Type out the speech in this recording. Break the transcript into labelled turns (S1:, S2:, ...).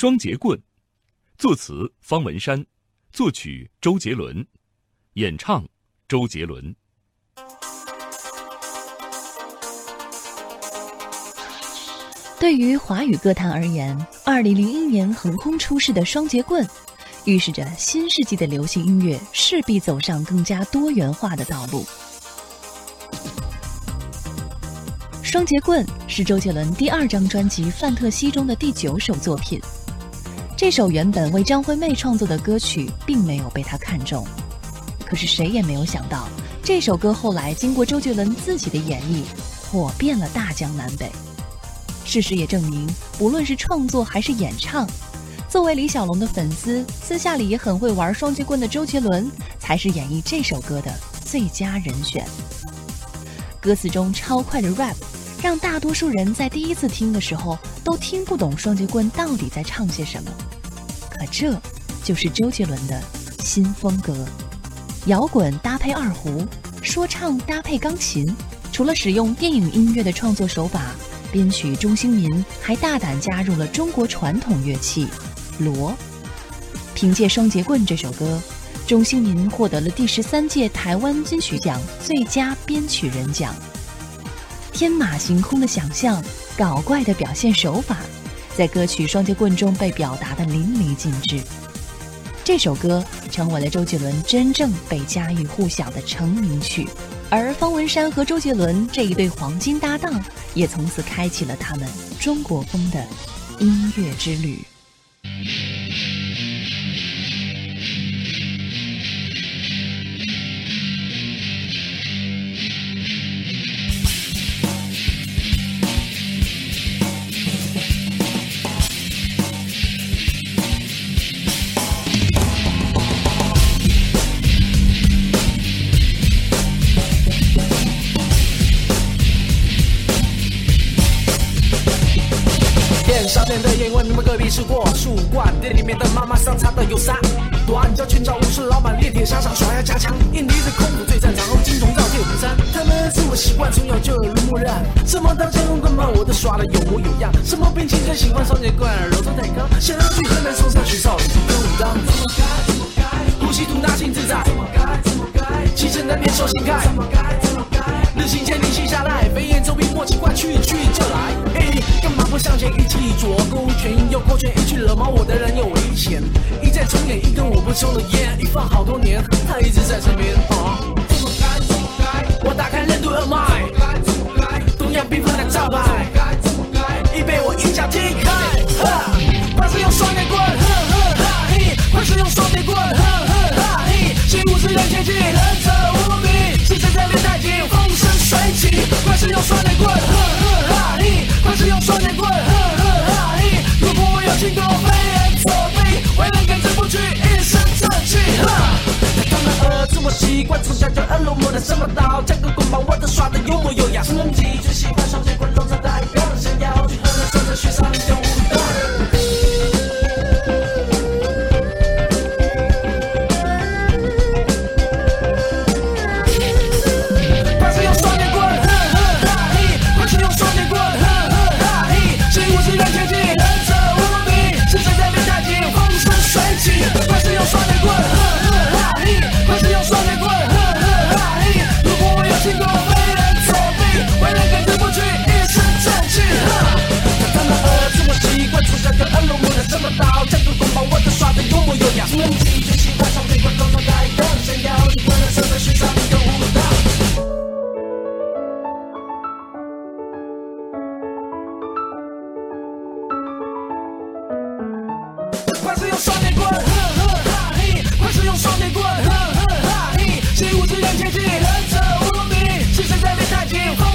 S1: 双截棍，作词方文山，作曲周杰伦，演唱周杰伦。
S2: 对于华语歌坛而言，二零零一年横空出世的双截棍，预示着新世纪的流行音乐势必走上更加多元化的道路。双截棍是周杰伦第二张专辑《范特西》中的第九首作品。这首原本为张惠妹创作的歌曲，并没有被她看中。可是谁也没有想到，这首歌后来经过周杰伦自己的演绎，火遍了大江南北。事实也证明，不论是创作还是演唱，作为李小龙的粉丝，私下里也很会玩双截棍的周杰伦，才是演绎这首歌的最佳人选。歌词中超快的 rap，让大多数人在第一次听的时候都听不懂双截棍到底在唱些什么。可这就是周杰伦的新风格：摇滚搭配二胡，说唱搭配钢琴。除了使用电影音乐的创作手法。编曲钟兴民还大胆加入了中国传统乐器锣。凭借《双节棍》这首歌，钟兴民获得了第十三届台湾金曲奖最佳编曲人奖。天马行空的想象，搞怪的表现手法，在歌曲《双截棍》中被表达的淋漓尽致。这首歌成为了周杰伦真正被家喻户晓的成名曲。而方文山和周杰伦这一对黄金搭档，也从此开启了他们中国风的音乐之旅。
S3: 少年的眼问你们隔壁是过树冠，店里面的妈妈桑擦的有啥？短脚裙找武士老板，练铁沙场耍呀加强，印尼的空腹最擅长，后金钟罩铁虎山。他们自我习惯，从小就耳濡目染。什么刀枪棍棒，我都耍的有模有样。什么兵器最喜欢双截棍，柔中带刚。想要去河南嵩山学少林跟武当。怎么该怎么该？呼吸吐纳心自在。怎么该怎么该？气沉丹田手心开。怎么该怎么该？日行千里心下来，飞檐走壁莫奇怪，去去惹毛我的人有危险。一再重演，一根我不抽的烟，一放好多年，他一直在身边。习惯，从小就耳濡目染，什么刀架个棍棒，我都耍的有模有样。成绩最喜欢双截棍，用双截棍，哼哼哈嘿！习武之人切记，仁者无敌，是谁在练太极，风